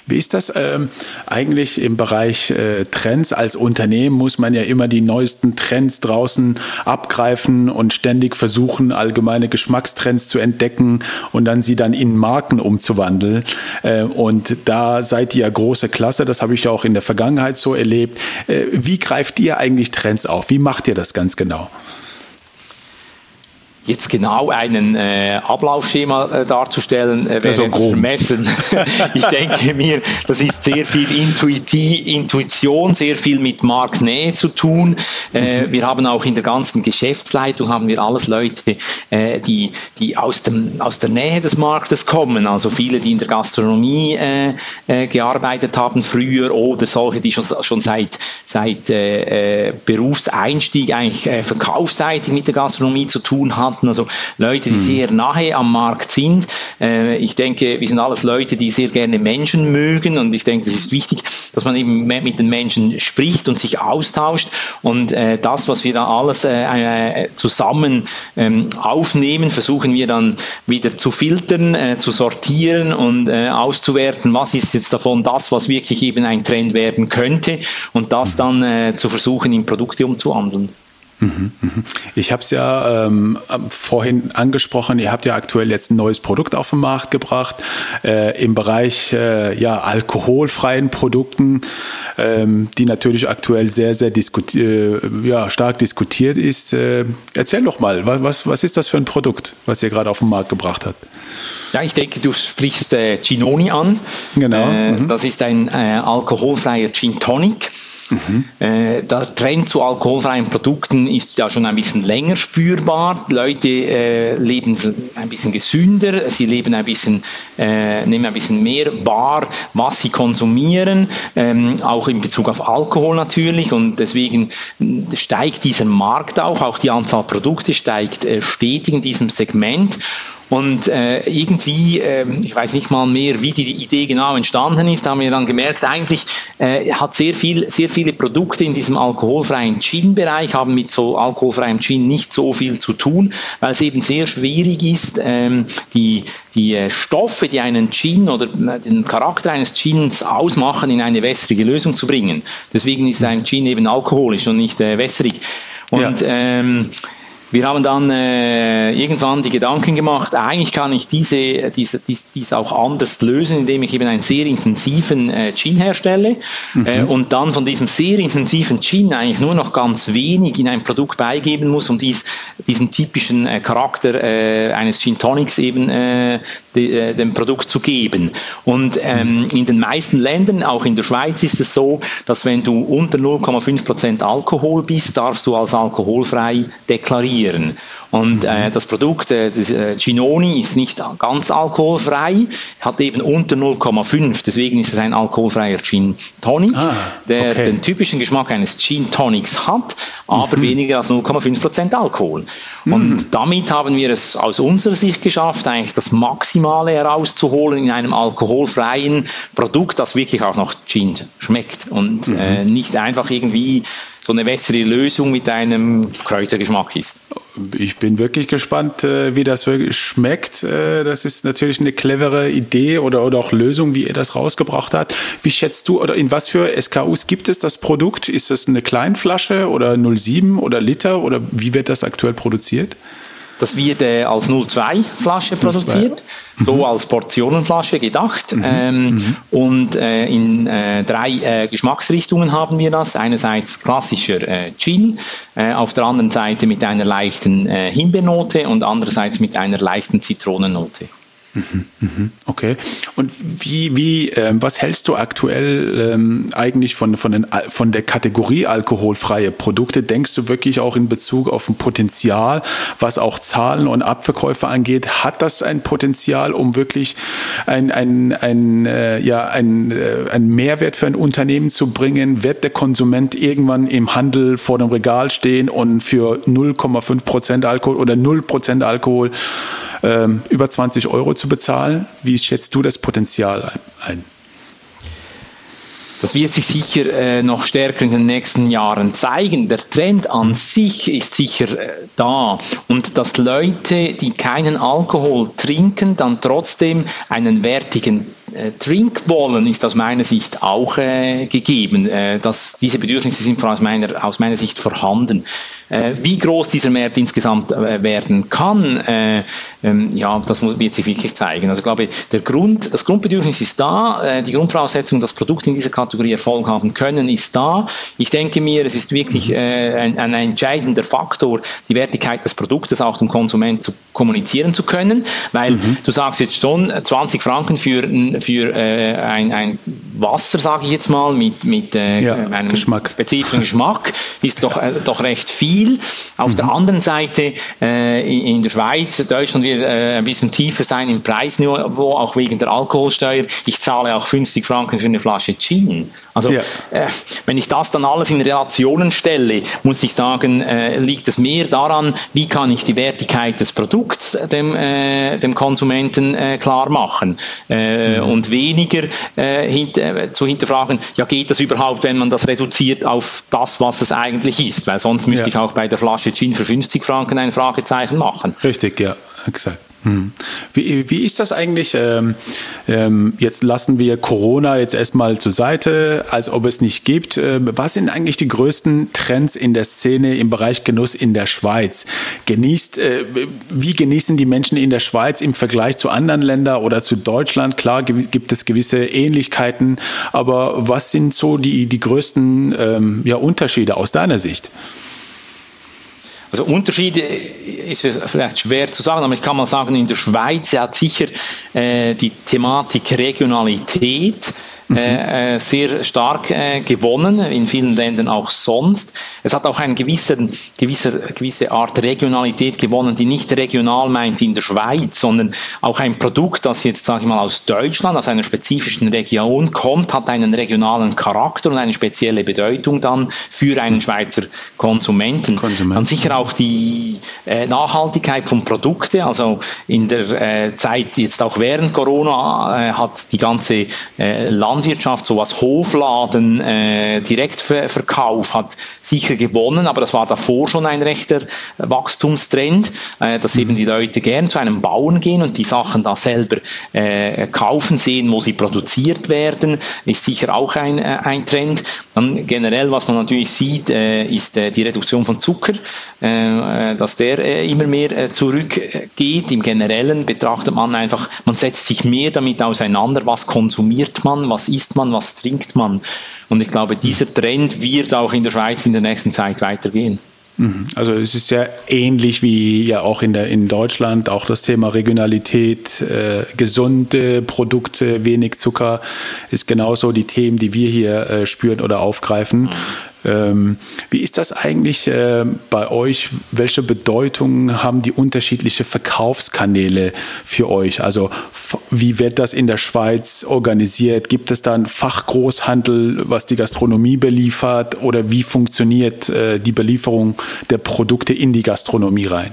Wie ist das ähm, eigentlich im Bereich äh, Trends? Als Unternehmen muss man ja immer die neuesten Trends draußen abgreifen und ständig versuchen, allgemeine Geschmackstrends zu entdecken und dann sie dann in Marken umzuwandeln. Äh, und da seid ihr große Klasse, das habe ich ja auch in der Vergangenheit so erlebt. Äh, wie greift ihr eigentlich Trends auf? Wie macht ihr das ganz genau? Jetzt genau einen äh, Ablaufschema äh, darzustellen, äh, wäre so vermessen. ich denke mir, das ist sehr viel Intuiti Intuition, sehr viel mit Marktnähe zu tun. Äh, mhm. Wir haben auch in der ganzen Geschäftsleitung haben wir alles Leute, äh, die, die aus, dem, aus der Nähe des Marktes kommen. Also viele, die in der Gastronomie äh, äh, gearbeitet haben früher oder solche, die schon, schon seit, seit äh, äh Berufseinstieg eigentlich äh, verkaufsseitig mit der Gastronomie zu tun hatten Lieferanten, also Leute, die mhm. sehr nahe am Markt sind. Äh, ich denke, wir sind alles Leute, die sehr gerne Menschen mögen und ich denke, es ist wichtig, dass man eben mit den Menschen spricht und sich austauscht und äh, das, was wir da alles äh, zusammen ähm, aufnehmen, versuchen wir dann wieder zu filtern, zu sortieren und auszuwerten, was ist jetzt davon das, was wirklich eben ein Trend werden könnte und das mhm. dann zu versuchen, in Produkte umzuwandeln. Ich habe es ja ähm, vorhin angesprochen, ihr habt ja aktuell jetzt ein neues Produkt auf den Markt gebracht äh, im Bereich äh, ja, alkoholfreien Produkten, ähm, die natürlich aktuell sehr, sehr äh, ja, stark diskutiert ist. Äh, erzähl doch mal, was, was ist das für ein Produkt, was ihr gerade auf den Markt gebracht habt? Ja, ich denke, du sprichst äh, Ginoni an. Genau. Äh, mhm. Das ist ein alkoholfreier Gin Tonic. Mhm. Äh, der Trend zu alkoholfreien Produkten ist ja schon ein bisschen länger spürbar. Leute äh, leben ein bisschen gesünder, sie leben ein bisschen, äh, nehmen ein bisschen mehr wahr, was sie konsumieren, ähm, auch in Bezug auf Alkohol natürlich. Und deswegen steigt dieser Markt auch, auch die Anzahl Produkte steigt äh, stetig in diesem Segment. Und äh, irgendwie, äh, ich weiß nicht mal mehr, wie die Idee genau entstanden ist, haben wir dann gemerkt, eigentlich äh, hat sehr viel, sehr viele Produkte in diesem alkoholfreien Gin-Bereich haben mit so alkoholfreiem Gin nicht so viel zu tun, weil es eben sehr schwierig ist, ähm, die die äh, Stoffe, die einen Gin oder äh, den Charakter eines Gins ausmachen, in eine wässrige Lösung zu bringen. Deswegen ist ein Gin eben alkoholisch und nicht äh, wässrig. Und ja. ähm, wir haben dann äh, irgendwann die Gedanken gemacht, eigentlich kann ich diese, diese, dies, dies auch anders lösen, indem ich eben einen sehr intensiven äh, Gin herstelle mhm. äh, und dann von diesem sehr intensiven Gin eigentlich nur noch ganz wenig in ein Produkt beigeben muss, um dies, diesen typischen äh, Charakter äh, eines Gin Tonics eben äh, de, äh, dem Produkt zu geben. Und ähm, in den meisten Ländern, auch in der Schweiz, ist es so, dass wenn du unter 0,5% Alkohol bist, darfst du als alkoholfrei deklarieren produzieren. Und äh, das Produkt, äh, das, äh, Ginoni, ist nicht ganz alkoholfrei, hat eben unter 0,5, deswegen ist es ein alkoholfreier Gin Tonic, ah, der okay. den typischen Geschmack eines Gin Tonics hat, aber mhm. weniger als 0,5% Alkohol. Mhm. Und damit haben wir es aus unserer Sicht geschafft, eigentlich das Maximale herauszuholen in einem alkoholfreien Produkt, das wirklich auch noch Gin schmeckt und mhm. äh, nicht einfach irgendwie so eine bessere Lösung mit einem Kräutergeschmack ist. Ich bin wirklich gespannt, äh, wie das wirklich schmeckt. Äh, das ist natürlich eine clevere Idee oder, oder auch Lösung, wie ihr das rausgebracht habt. Wie schätzt du oder in was für SKUs gibt es das Produkt? Ist das eine Kleinflasche oder 07 oder Liter oder wie wird das aktuell produziert? Das wird äh, als 02 Flasche produziert. So als Portionenflasche gedacht. Mhm. Ähm, mhm. Und äh, in äh, drei äh, Geschmacksrichtungen haben wir das. Einerseits klassischer äh, Gin, äh, auf der anderen Seite mit einer leichten Himbeernote und andererseits mit einer leichten Zitronennote. Okay. Und wie, wie, äh, was hältst du aktuell ähm, eigentlich von, von, den, von der Kategorie alkoholfreie Produkte? Denkst du wirklich auch in Bezug auf ein Potenzial, was auch Zahlen und Abverkäufe angeht? Hat das ein Potenzial, um wirklich ein, ein, ein, äh, ja, ein, äh, ein Mehrwert für ein Unternehmen zu bringen? Wird der Konsument irgendwann im Handel vor dem Regal stehen und für 0,5 Prozent Alkohol oder 0 Prozent Alkohol ähm, über 20 Euro zu bezahlen. Wie schätzt du das Potenzial ein? Das wird sich sicher äh, noch stärker in den nächsten Jahren zeigen. Der Trend an sich ist sicher äh, da. Und dass Leute, die keinen Alkohol trinken, dann trotzdem einen wertigen äh, Drink wollen, ist aus meiner Sicht auch äh, gegeben. Äh, dass diese Bedürfnisse sind aus meiner, aus meiner Sicht vorhanden. Äh, wie groß dieser Markt insgesamt werden kann, ähm, ja, das muss, wird sich wirklich zeigen. Also ich glaube, der Grund, das Grundbedürfnis ist da, die Grundvoraussetzung, dass Produkte in dieser Kategorie Erfolg haben können, ist da. Ich denke mir, es ist wirklich ein, ein entscheidender Faktor, die Wertigkeit des Produktes auch dem Konsument zu kommunizieren zu können, weil mhm. du sagst jetzt schon 20 Franken für, für ein, ein Wasser, sage ich jetzt mal, mit, mit ja, einem Geschmack. spezifischen Geschmack, ist doch, doch recht viel. Auf mhm. der anderen Seite äh, in der Schweiz, Deutschland wird äh, ein bisschen tiefer sein im Preisniveau, auch wegen der Alkoholsteuer. Ich zahle auch 50 Franken für eine Flasche Gin. Also ja. äh, wenn ich das dann alles in Relationen stelle, muss ich sagen, äh, liegt es mehr daran, wie kann ich die Wertigkeit des Produkts dem, äh, dem Konsumenten äh, klar machen äh, mhm. und weniger hint zu hinterfragen, ja geht das überhaupt, wenn man das reduziert auf das, was es eigentlich ist, weil sonst müsste ja. ich auch bei der Flasche Gin für 50 Franken ein Fragezeichen machen. Richtig, ja, exakt. Hm. Wie, wie ist das eigentlich? Ähm, ähm, jetzt lassen wir Corona jetzt erstmal zur Seite, als ob es nicht gibt. Ähm, was sind eigentlich die größten Trends in der Szene im Bereich Genuss in der Schweiz? Genießt, äh, wie genießen die Menschen in der Schweiz im Vergleich zu anderen Ländern oder zu Deutschland? Klar gibt es gewisse Ähnlichkeiten, aber was sind so die, die größten ähm, ja, Unterschiede aus deiner Sicht? Also Unterschiede ist vielleicht schwer zu sagen, aber ich kann mal sagen, in der Schweiz hat sicher äh, die Thematik Regionalität. Äh, sehr stark äh, gewonnen, in vielen Ländern auch sonst. Es hat auch eine gewisse, gewisse, gewisse Art Regionalität gewonnen, die nicht regional meint in der Schweiz, sondern auch ein Produkt, das jetzt, sage ich mal, aus Deutschland, aus einer spezifischen Region kommt, hat einen regionalen Charakter und eine spezielle Bedeutung dann für einen Schweizer Konsumenten. Konsument. Dann sicher auch die äh, Nachhaltigkeit von Produkten, also in der äh, Zeit jetzt auch während Corona äh, hat die ganze äh, Land Landwirtschaft, so als Hofladen, äh, Direktverkauf hat sicher gewonnen, aber das war davor schon ein rechter Wachstumstrend, äh, dass eben die Leute gern zu einem Bauern gehen und die Sachen da selber äh, kaufen, sehen, wo sie produziert werden, ist sicher auch ein, äh, ein Trend. Dann generell, was man natürlich sieht, ist die Reduktion von Zucker, dass der immer mehr zurückgeht. Im Generellen betrachtet man einfach, man setzt sich mehr damit auseinander, was konsumiert man, was isst man, was trinkt man. Und ich glaube, dieser Trend wird auch in der Schweiz in der nächsten Zeit weitergehen. Mhm. Also es ist ja ähnlich wie ja auch in, der, in Deutschland, auch das Thema Regionalität, äh, gesunde Produkte, wenig Zucker, ist genauso die Themen, die wir hier äh, spüren oder aufgreifen. Ähm, wie ist das eigentlich äh, bei euch? Welche Bedeutung haben die unterschiedlichen Verkaufskanäle für euch? Also wie wird das in der Schweiz organisiert? Gibt es da einen Fachgroßhandel, was die Gastronomie beliefert? Oder wie funktioniert äh, die Belieferung der Produkte in die Gastronomie rein?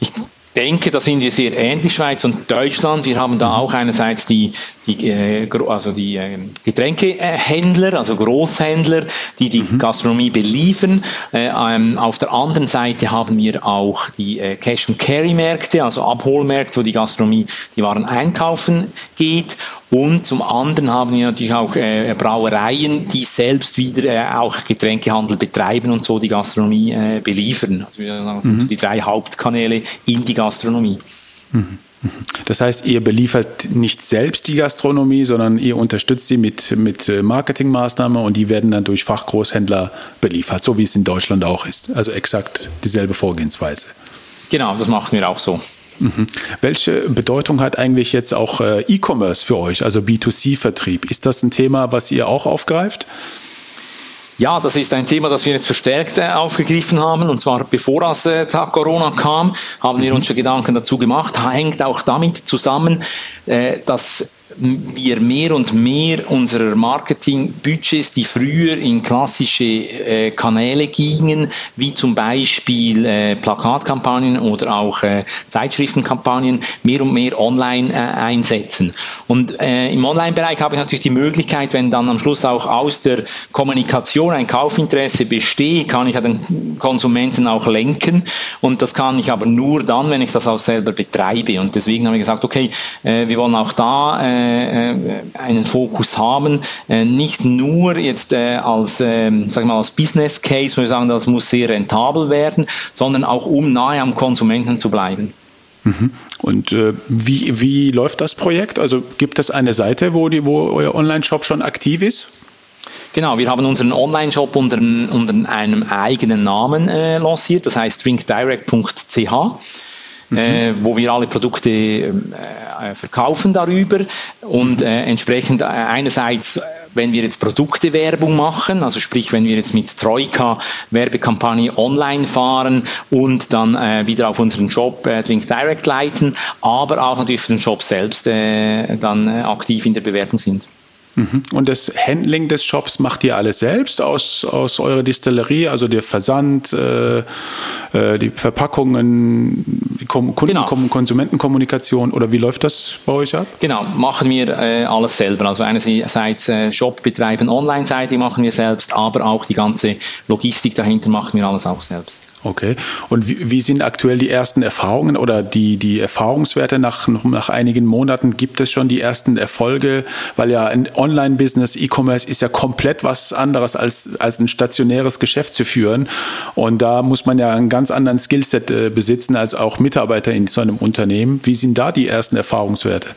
Ich denke, da sind wir sehr ähnlich, Schweiz und Deutschland. Wir haben da auch einerseits die, die, äh, also die äh, Getränkehändler, also Großhändler, die die mhm. Gastronomie beliefern. Äh, ähm, auf der anderen Seite haben wir auch die Cash-and-Carry-Märkte, also Abholmärkte, wo die Gastronomie die Waren einkaufen geht. Und zum anderen haben wir natürlich auch äh, Brauereien, die selbst wieder äh, auch Getränkehandel betreiben und so die Gastronomie äh, beliefern. Also das sind so mhm. die drei Hauptkanäle in die Gastronomie. Mhm. Das heißt, ihr beliefert nicht selbst die Gastronomie, sondern ihr unterstützt sie mit, mit äh, Marketingmaßnahmen und die werden dann durch Fachgroßhändler beliefert, so wie es in Deutschland auch ist. Also exakt dieselbe Vorgehensweise. Genau, das machen wir auch so. Mhm. Welche Bedeutung hat eigentlich jetzt auch äh, E-Commerce für euch, also B2C-Vertrieb? Ist das ein Thema, was ihr auch aufgreift? Ja, das ist ein Thema, das wir jetzt verstärkt äh, aufgegriffen haben. Und zwar bevor das äh, Tag Corona kam, haben wir mhm. uns schon Gedanken dazu gemacht. Hängt auch damit zusammen, äh, dass wir mehr und mehr unserer Marketingbudgets, die früher in klassische äh, Kanäle gingen, wie zum Beispiel äh, Plakatkampagnen oder auch äh, Zeitschriftenkampagnen, mehr und mehr online äh, einsetzen. Und äh, im Online-Bereich habe ich natürlich die Möglichkeit, wenn dann am Schluss auch aus der Kommunikation ein Kaufinteresse besteht, kann ich den Konsumenten auch lenken. Und das kann ich aber nur dann, wenn ich das auch selber betreibe. Und deswegen habe ich gesagt, okay, äh, wir wollen auch da einen Fokus haben, äh, nicht nur jetzt äh, als, ähm, sag mal, als Business Case, wo wir sagen, das muss sehr rentabel werden, sondern auch um nahe am Konsumenten zu bleiben. Mhm. Und äh, wie, wie läuft das Projekt? Also gibt es eine Seite, wo, die, wo euer Online-Shop schon aktiv ist? Genau, wir haben unseren Online-Shop unter, unter, einem eigenen Namen äh, lanciert, das heißt drinkdirect.ch mhm. äh, wo wir alle Produkte ähm, äh, verkaufen darüber und äh, entsprechend äh, einerseits wenn wir jetzt Produktewerbung machen, also sprich, wenn wir jetzt mit Troika Werbekampagne online fahren und dann äh, wieder auf unseren Shop äh, Drink Direct leiten, aber auch natürlich für den Shop selbst äh, dann äh, aktiv in der Bewerbung sind. Mhm. Und das Handling des Shops macht ihr alles selbst aus, aus eurer Distillerie, also der Versand, äh, äh die Verpackungen, die Kunden, genau. Konsumentenkommunikation oder wie läuft das bei euch ab? Genau, machen wir äh, alles selber. Also einerseits äh, Shop betreiben, Online-Seite machen wir selbst, aber auch die ganze Logistik dahinter machen wir alles auch selbst. Okay. Und wie, wie, sind aktuell die ersten Erfahrungen oder die, die Erfahrungswerte nach, nach einigen Monaten? Gibt es schon die ersten Erfolge? Weil ja ein Online-Business, E-Commerce ist ja komplett was anderes als, als ein stationäres Geschäft zu führen. Und da muss man ja einen ganz anderen Skillset äh, besitzen als auch Mitarbeiter in so einem Unternehmen. Wie sind da die ersten Erfahrungswerte?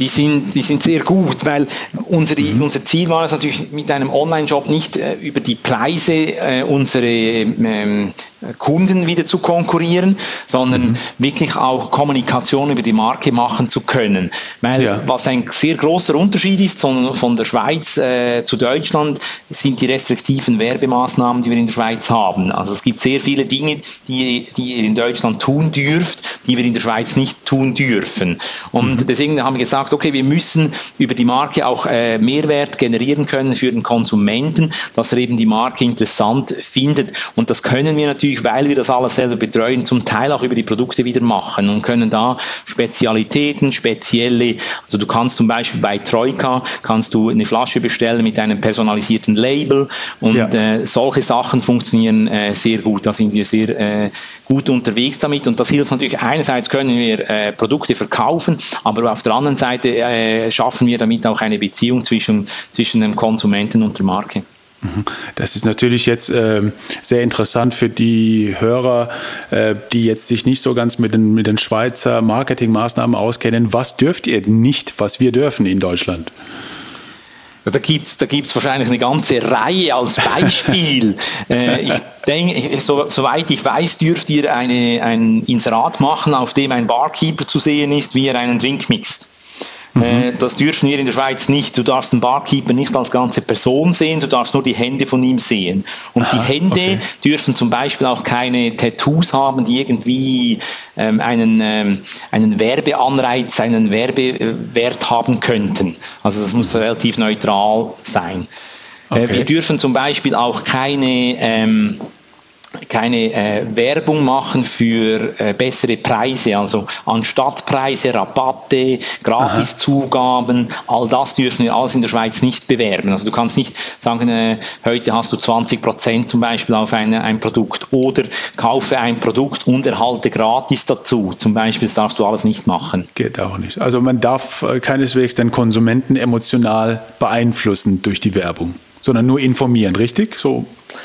Die sind, die sind sehr gut, weil unsere, mhm. unser Ziel war es natürlich mit einem Online-Job nicht äh, über die Preise äh, unsere ähm, Kunden wieder zu konkurrieren, sondern mhm. wirklich auch Kommunikation über die Marke machen zu können. Weil ja. was ein sehr großer Unterschied ist von, von der Schweiz äh, zu Deutschland, sind die restriktiven Werbemaßnahmen, die wir in der Schweiz haben. Also es gibt sehr viele Dinge, die, die ihr in Deutschland tun dürft, die wir in der Schweiz nicht tun dürfen. Und mhm. deswegen haben wir gesagt, okay, wir müssen über die Marke auch äh, Mehrwert generieren können für den Konsumenten, dass er eben die Marke interessant findet. Und das können wir natürlich natürlich, weil wir das alles selber betreuen, zum Teil auch über die Produkte wieder machen und können da Spezialitäten, spezielle, also du kannst zum Beispiel bei Troika, kannst du eine Flasche bestellen mit einem personalisierten Label und ja. äh, solche Sachen funktionieren äh, sehr gut, da sind wir sehr äh, gut unterwegs damit und das hilft natürlich, einerseits können wir äh, Produkte verkaufen, aber auf der anderen Seite äh, schaffen wir damit auch eine Beziehung zwischen, zwischen dem Konsumenten und der Marke. Das ist natürlich jetzt äh, sehr interessant für die Hörer, äh, die jetzt sich nicht so ganz mit den, mit den Schweizer Marketingmaßnahmen auskennen. Was dürft ihr nicht, was wir dürfen in Deutschland? Da gibt es da gibt's wahrscheinlich eine ganze Reihe als Beispiel. äh, ich denke, so, soweit ich weiß, dürft ihr eine, ein Inserat machen, auf dem ein Barkeeper zu sehen ist, wie er einen Drink mixt. Mhm. Äh, das dürfen wir in der Schweiz nicht. Du darfst den Barkeeper nicht als ganze Person sehen, du darfst nur die Hände von ihm sehen. Und Aha, die Hände okay. dürfen zum Beispiel auch keine Tattoos haben, die irgendwie ähm, einen, ähm, einen Werbeanreiz, einen Werbewert haben könnten. Also das muss relativ neutral sein. Äh, okay. wir dürfen zum Beispiel auch keine ähm, keine äh, Werbung machen für äh, bessere Preise, also Anstattpreise, Rabatte, Gratiszugaben, all das dürfen wir alles in der Schweiz nicht bewerben. Also du kannst nicht sagen, äh, heute hast du 20 Prozent zum Beispiel auf eine, ein Produkt oder kaufe ein Produkt und erhalte gratis dazu. Zum Beispiel das darfst du alles nicht machen. Geht auch nicht. Also man darf äh, keineswegs den Konsumenten emotional beeinflussen durch die Werbung sondern nur informieren, richtig? So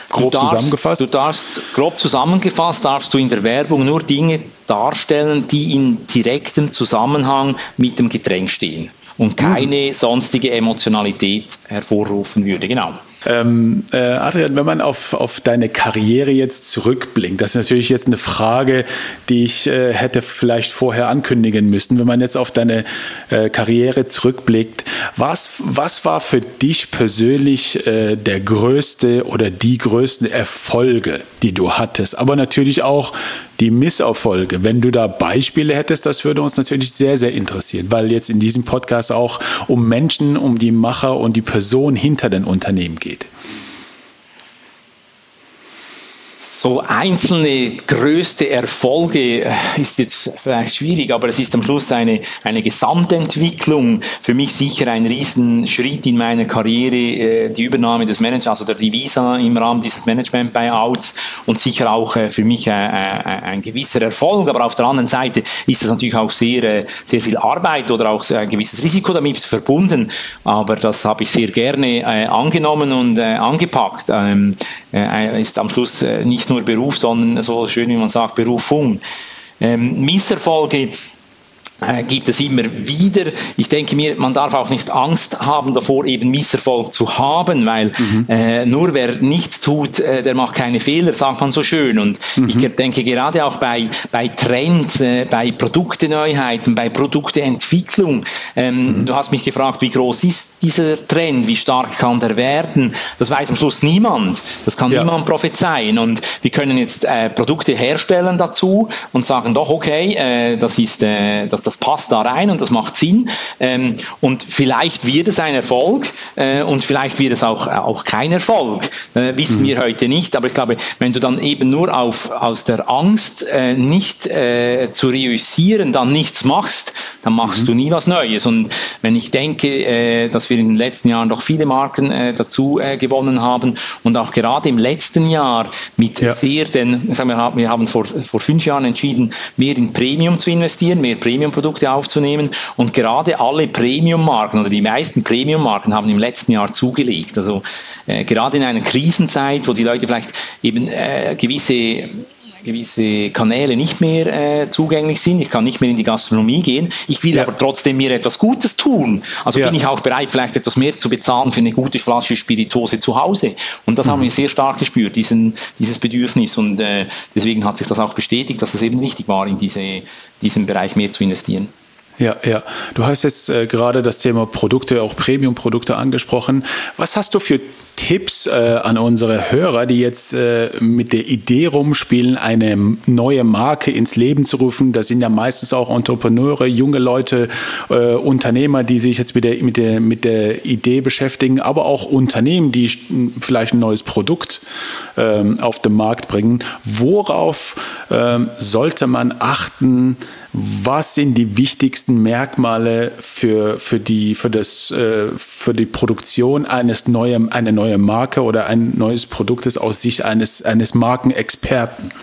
grob darfst, zusammengefasst? Du darfst, grob zusammengefasst, darfst du in der Werbung nur Dinge darstellen, die in direktem Zusammenhang mit dem Getränk stehen und keine mhm. sonstige Emotionalität hervorrufen würde. Genau. Ähm, äh, Adrian, wenn man auf, auf deine Karriere jetzt zurückblinkt, das ist natürlich jetzt eine Frage, die ich äh, hätte vielleicht vorher ankündigen müssen. Wenn man jetzt auf deine äh, Karriere zurückblickt, was, was war für dich persönlich äh, der größte oder die größten Erfolge, die du hattest? Aber natürlich auch die Misserfolge. Wenn du da Beispiele hättest, das würde uns natürlich sehr, sehr interessieren, weil jetzt in diesem Podcast auch um Menschen, um die Macher und die Person hinter den Unternehmen geht. So einzelne größte Erfolge äh, ist jetzt vielleicht schwierig, aber es ist am Schluss eine, eine Gesamtentwicklung. Für mich sicher ein Riesenschritt in meiner Karriere, äh, die Übernahme des Managers, also der Divisa im Rahmen dieses Management-Buyouts und sicher auch äh, für mich ein gewisser Erfolg. Aber auf der anderen Seite ist das natürlich auch sehr, sehr viel Arbeit oder auch ein gewisses Risiko damit verbunden. Aber das habe ich sehr gerne angenommen und angepackt. Ähm, ist am Schluss nicht nur nur Beruf, sondern so schön wie man sagt, Berufung. Ähm, Misserfolge äh, gibt es immer wieder. Ich denke mir, man darf auch nicht Angst haben davor, eben Misserfolg zu haben, weil mhm. äh, nur wer nichts tut, äh, der macht keine Fehler, sagt man so schön. Und mhm. ich denke gerade auch bei, bei Trends, äh, bei Produkteneuheiten, bei Produkteentwicklung. Ähm, mhm. Du hast mich gefragt, wie groß ist dieser Trend, wie stark kann der werden? Das weiß am Schluss niemand. Das kann ja. niemand prophezeien. Und wir können jetzt äh, Produkte herstellen dazu und sagen doch, okay, äh, das ist das das passt da rein und das macht Sinn. Ähm, und vielleicht wird es ein Erfolg äh, und vielleicht wird es auch, auch kein Erfolg. Äh, wissen mhm. wir heute nicht. Aber ich glaube, wenn du dann eben nur auf, aus der Angst äh, nicht äh, zu reüssieren, dann nichts machst, dann machst mhm. du nie was Neues. Und wenn ich denke, äh, dass wir in den letzten Jahren doch viele Marken äh, dazu gewonnen haben und auch gerade im letzten Jahr mit ja. sehr den, sagen wir, wir haben vor, vor fünf Jahren entschieden, mehr in Premium zu investieren, mehr Premium Produkte aufzunehmen. Und gerade alle Premium-Marken oder die meisten Premium-Marken haben im letzten Jahr zugelegt. Also äh, gerade in einer Krisenzeit, wo die Leute vielleicht eben äh, gewisse gewisse Kanäle nicht mehr äh, zugänglich sind. Ich kann nicht mehr in die Gastronomie gehen. Ich will ja. aber trotzdem mir etwas Gutes tun. Also ja. bin ich auch bereit, vielleicht etwas mehr zu bezahlen für eine gute Flasche Spirituose zu Hause. Und das mhm. haben wir sehr stark gespürt, diesen, dieses Bedürfnis. Und äh, deswegen hat sich das auch bestätigt, dass es eben wichtig war, in diese, diesen Bereich mehr zu investieren. Ja, ja. Du hast jetzt äh, gerade das Thema Produkte, auch Premium-Produkte angesprochen. Was hast du für Tipps äh, an unsere Hörer, die jetzt äh, mit der Idee rumspielen, eine neue Marke ins Leben zu rufen? Das sind ja meistens auch Entrepreneure, junge Leute, äh, Unternehmer, die sich jetzt mit der, mit, der, mit der Idee beschäftigen, aber auch Unternehmen, die vielleicht ein neues Produkt ähm, auf den Markt bringen. Worauf ähm, sollte man achten? Was sind die wichtigsten Merkmale für, für, die, für, das, äh, für die Produktion eines neuen, einer neuen Marke oder ein neues Produkt aus Sicht eines, eines Markenexperten?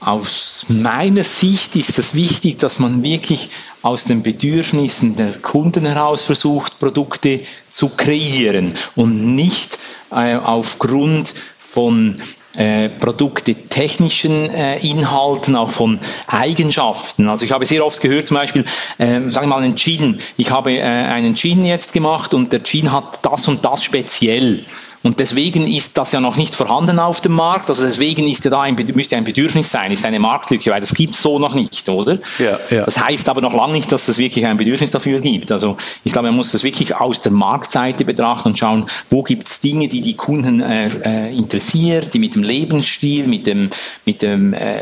Aus meiner Sicht ist es wichtig, dass man wirklich aus den Bedürfnissen der Kunden heraus versucht, Produkte zu kreieren und nicht äh, aufgrund von äh, Produkte technischen äh, Inhalten, auch von Eigenschaften. Also ich habe sehr oft gehört, zum Beispiel, äh, sagen wir mal einen Gin. Ich habe äh, einen Gin jetzt gemacht und der Gin hat das und das speziell. Und deswegen ist das ja noch nicht vorhanden auf dem Markt. Also deswegen ist ja da ein, müsste ein Bedürfnis sein, ist eine Marktlücke, weil das gibt es so noch nicht, oder? Ja, ja. Das heißt aber noch lange nicht, dass es wirklich ein Bedürfnis dafür gibt. Also ich glaube, man muss das wirklich aus der Marktseite betrachten und schauen, wo gibt es Dinge, die die Kunden äh, äh, interessiert, die mit dem Lebensstil, mit dem, mit dem äh,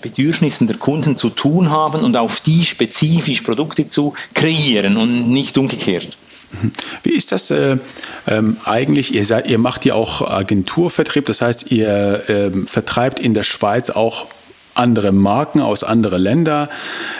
Bedürfnissen der Kunden zu tun haben und auf die spezifisch Produkte zu kreieren und nicht umgekehrt. Wie ist das äh, ähm, eigentlich? Ihr, seid, ihr macht ja auch Agenturvertrieb, das heißt, ihr ähm, vertreibt in der Schweiz auch andere Marken aus anderen Ländern.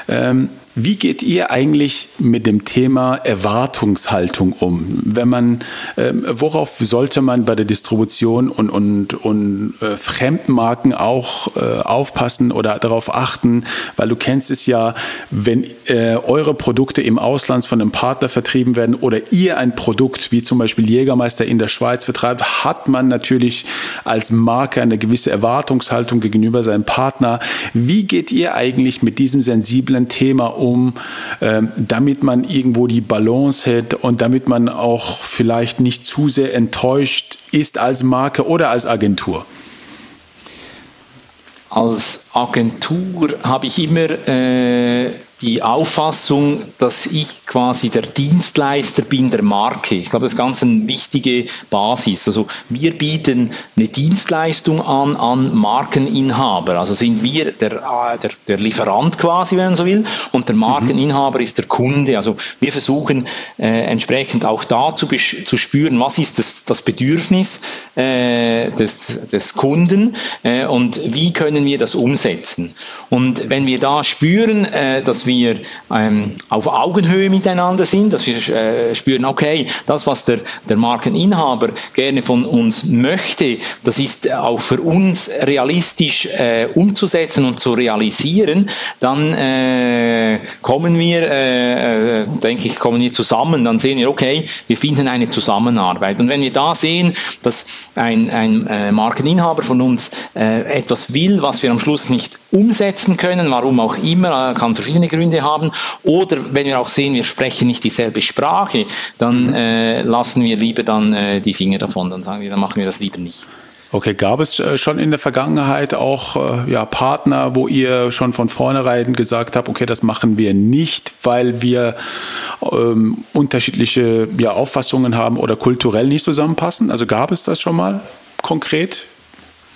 Ähm, wie geht ihr eigentlich mit dem Thema Erwartungshaltung um? Wenn man, äh, worauf sollte man bei der Distribution und, und, und äh, Fremdmarken auch äh, aufpassen oder darauf achten? Weil du kennst es ja, wenn äh, eure Produkte im Ausland von einem Partner vertrieben werden oder ihr ein Produkt wie zum Beispiel Jägermeister in der Schweiz vertreibt, hat man natürlich als Marke eine gewisse Erwartungshaltung gegenüber seinem Partner. Wie geht ihr eigentlich mit diesem sensiblen Thema um? Um, ähm, damit man irgendwo die Balance hat und damit man auch vielleicht nicht zu sehr enttäuscht ist als Marke oder als Agentur? Als Agentur habe ich immer äh, die Auffassung, dass ich quasi der Dienstleister bin der Marke. Ich glaube, das ist ganz eine wichtige Basis. Also wir bieten eine Dienstleistung an an Markeninhaber. Also sind wir der, äh, der, der Lieferant quasi, wenn man so will, und der Markeninhaber mhm. ist der Kunde. Also wir versuchen äh, entsprechend auch da zu, zu spüren, was ist das, das Bedürfnis äh, des, des Kunden äh, und wie können wir das umsetzen. Und wenn wir da spüren, äh, dass wir ähm, auf Augenhöhe miteinander sind, dass wir äh, spüren, okay, das, was der, der Markeninhaber gerne von uns möchte, das ist auch für uns realistisch äh, umzusetzen und zu realisieren, dann äh, kommen wir, äh, äh, denke ich, kommen wir zusammen, dann sehen wir, okay, wir finden eine Zusammenarbeit. Und wenn wir da sehen, dass ein, ein äh, Markeninhaber von uns etwas will, was wir am Schluss nicht umsetzen können, warum auch immer, kann verschiedene Gründe haben. Oder wenn wir auch sehen, wir sprechen nicht dieselbe Sprache, dann mhm. äh, lassen wir lieber dann äh, die Finger davon, dann sagen wir, dann machen wir das lieber nicht. Okay, gab es äh, schon in der Vergangenheit auch äh, ja, Partner, wo ihr schon von vornherein gesagt habt, okay, das machen wir nicht, weil wir ähm, unterschiedliche ja, Auffassungen haben oder kulturell nicht zusammenpassen? Also gab es das schon mal konkret?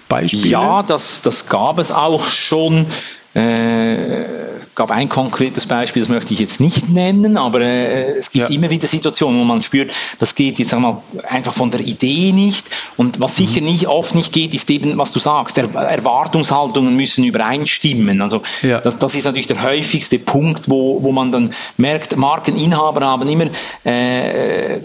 Beispiele? Ja, das, das gab es auch schon. Äh, gab ein konkretes Beispiel, das möchte ich jetzt nicht nennen, aber äh, es gibt ja. immer wieder Situationen, wo man spürt, das geht jetzt einmal einfach von der Idee nicht. Und was sicher mhm. nicht oft nicht geht, ist eben, was du sagst, der, Erwartungshaltungen müssen übereinstimmen. Also ja. das, das ist natürlich der häufigste Punkt, wo, wo man dann merkt, Markeninhaber haben immer, äh,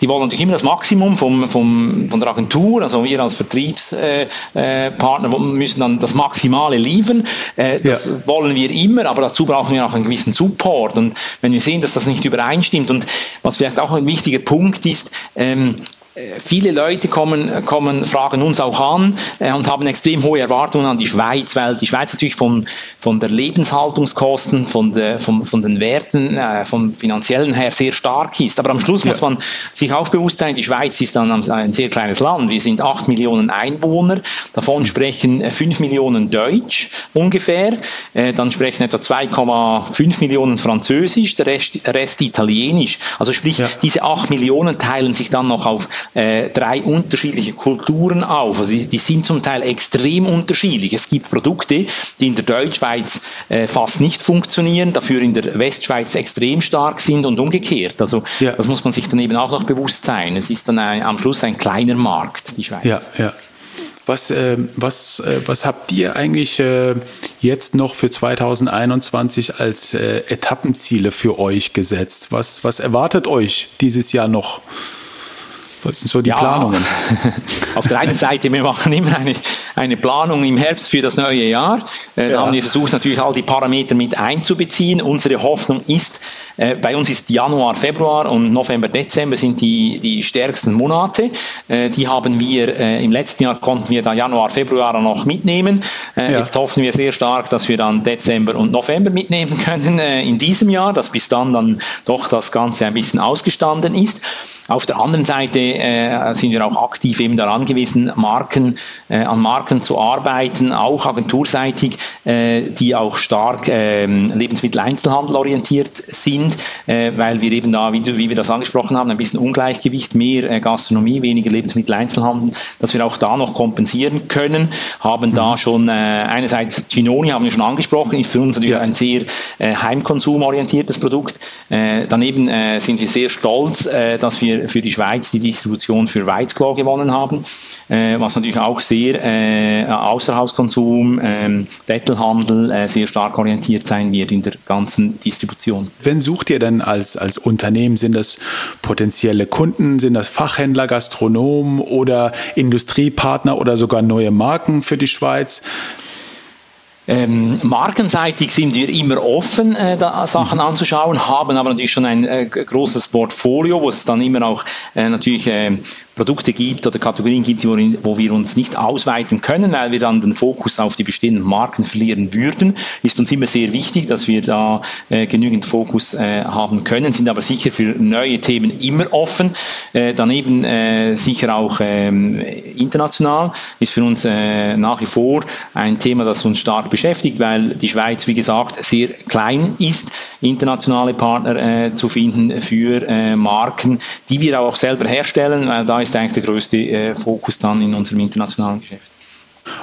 die wollen natürlich immer das Maximum vom, vom, von der Agentur, also wir als Vertriebspartner äh, äh müssen dann das Maximale liefern. Äh, das ja. wollen wir immer, aber dazu brauchen wir auch einen gewissen Support. Und wenn wir sehen, dass das nicht übereinstimmt und was vielleicht auch ein wichtiger Punkt ist, ähm, äh, viele Leute kommen, kommen, fragen uns auch an äh, und haben extrem hohe Erwartungen an die Schweiz, weil die Schweiz natürlich von, von der Lebenshaltungskosten, von, der, von, von den Werten, äh, vom finanziellen her sehr stark ist. Aber am Schluss muss man sich auch bewusst sein, die Schweiz ist dann ein sehr kleines Land. Wir sind acht Millionen Einwohner, davon mhm. sprechen fünf Millionen Deutsch ungefähr, äh, dann sprechen etwa 2,5 Millionen Französisch, der Rest, Rest Italienisch. Also sprich, ja. diese acht Millionen teilen sich dann noch auf äh, drei unterschiedliche Kulturen auf. Also die, die, sind zum Teil extrem unterschiedlich. Es gibt Produkte, die in der Deutschschweiz äh, fast nicht funktionieren, dafür in der Westschweiz extrem stark sind und umgekehrt. Also ja. das muss man sich dann eben auch noch bewusst sein. Es ist dann ein, am Schluss ein kleiner Markt, die Schweiz. Ja, ja. Was, äh, was, äh, was habt ihr eigentlich äh, jetzt noch für 2021 als äh, Etappenziele für euch gesetzt? Was, was erwartet euch dieses Jahr noch? Was sind so die ja, Planungen? Auf der einen Seite, wir machen immer eine, eine Planung im Herbst für das neue Jahr. Äh, da haben wir versucht, natürlich all die Parameter mit einzubeziehen. Unsere Hoffnung ist, äh, bei uns ist Januar, Februar und November, Dezember sind die, die stärksten Monate. Äh, die haben wir, im letzten Jahr konnten wir da Januar, Februar noch mitnehmen. Ja. Jetzt hoffen wir sehr stark, dass wir dann Dezember und November mitnehmen können in diesem Jahr, dass bis dann dann doch das Ganze ein bisschen ausgestanden ist. Auf der anderen Seite äh, sind wir auch aktiv eben daran gewesen, Marken, äh, an Marken zu arbeiten, auch agenturseitig, äh, die auch stark ähm, Lebensmitteleinzelhandel orientiert sind, äh, weil wir eben da, wie, wie, wir das angesprochen haben, ein bisschen Ungleichgewicht, mehr äh, Gastronomie, weniger Lebensmitteleinzelhandel, dass wir auch da noch kompensieren können, haben mhm. da schon äh, einerseits Ginoni haben wir schon angesprochen, ist für uns natürlich ja. ein sehr heimkonsumorientiertes Produkt. daneben sind wir sehr stolz, dass wir für die Schweiz die Distribution für Weizklo gewonnen haben, was natürlich auch sehr Außerhauskonsum, ähm, Dettelhandel sehr stark orientiert sein wird in der ganzen Distribution. Wen sucht ihr denn als, als Unternehmen? Sind das potenzielle Kunden? Sind das Fachhändler, Gastronomen oder Industriepartner oder sogar neue Marken für die Schweiz? Ähm, markenseitig sind wir immer offen, äh, da Sachen mhm. anzuschauen, haben aber natürlich schon ein äh, großes Portfolio, wo es dann immer auch äh, natürlich äh, Produkte gibt oder Kategorien gibt, wo wir uns nicht ausweiten können, weil wir dann den Fokus auf die bestehenden Marken verlieren würden, ist uns immer sehr wichtig, dass wir da äh, genügend Fokus äh, haben können, sind aber sicher für neue Themen immer offen. Äh, daneben äh, sicher auch ähm, international ist für uns äh, nach wie vor ein Thema, das uns stark beschäftigt, weil die Schweiz, wie gesagt, sehr klein ist, internationale Partner äh, zu finden für Marken, die wir auch selber herstellen, weil da ist eigentlich der größte äh, Fokus dann in unserem internationalen Geschäft.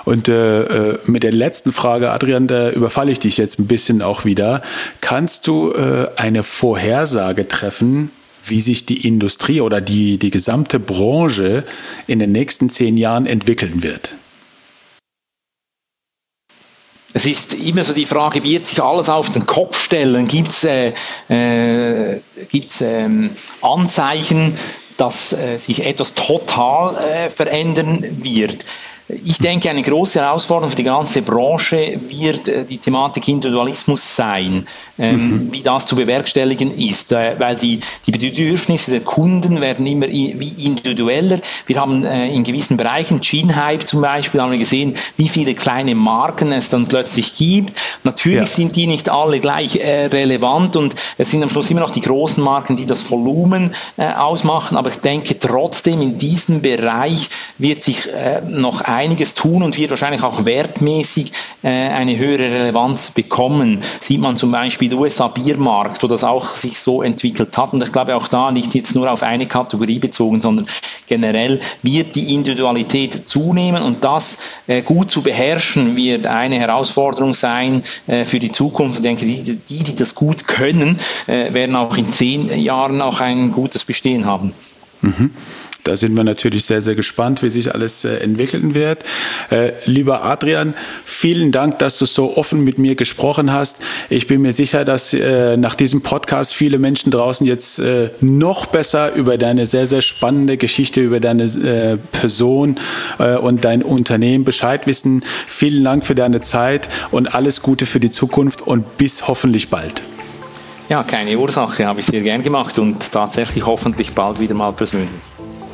Und äh, äh, mit der letzten Frage, Adrian, da überfalle ich dich jetzt ein bisschen auch wieder. Kannst du äh, eine Vorhersage treffen, wie sich die Industrie oder die, die gesamte Branche in den nächsten zehn Jahren entwickeln wird? Es ist immer so die Frage, wird sich alles auf den Kopf stellen? Gibt es äh, äh, ähm, Anzeichen, dass äh, sich etwas total äh, verändern wird. Ich denke, eine große Herausforderung für die ganze Branche wird äh, die Thematik Individualismus sein, ähm, mhm. wie das zu bewerkstelligen ist, äh, weil die, die Bedürfnisse der Kunden werden immer wie individueller. Wir haben äh, in gewissen Bereichen, Gene-Hype zum Beispiel, haben wir gesehen, wie viele kleine Marken es dann plötzlich gibt. Natürlich ja. sind die nicht alle gleich relevant und es sind am Schluss immer noch die großen Marken, die das Volumen ausmachen, aber ich denke trotzdem in diesem Bereich wird sich noch ein einiges tun und wird wahrscheinlich auch wertmäßig äh, eine höhere Relevanz bekommen. Sieht man zum Beispiel der USA-Biermarkt, wo das auch sich so entwickelt hat. Und ich glaube auch da nicht jetzt nur auf eine Kategorie bezogen, sondern generell wird die Individualität zunehmen und das äh, gut zu beherrschen wird eine Herausforderung sein äh, für die Zukunft. Ich denke, die, die, die das gut können, äh, werden auch in zehn Jahren auch ein gutes Bestehen haben. Mhm. Da sind wir natürlich sehr, sehr gespannt, wie sich alles äh, entwickeln wird. Äh, lieber Adrian, vielen Dank, dass du so offen mit mir gesprochen hast. Ich bin mir sicher, dass äh, nach diesem Podcast viele Menschen draußen jetzt noch besser über deine sehr, sehr spannende Geschichte, über deine Person und dein Unternehmen Bescheid wissen. Vielen Dank für deine Zeit und alles Gute für die Zukunft und bis hoffentlich bald. Ja, keine Ursache, habe ich sehr gern gemacht und tatsächlich hoffentlich bald wieder mal persönlich.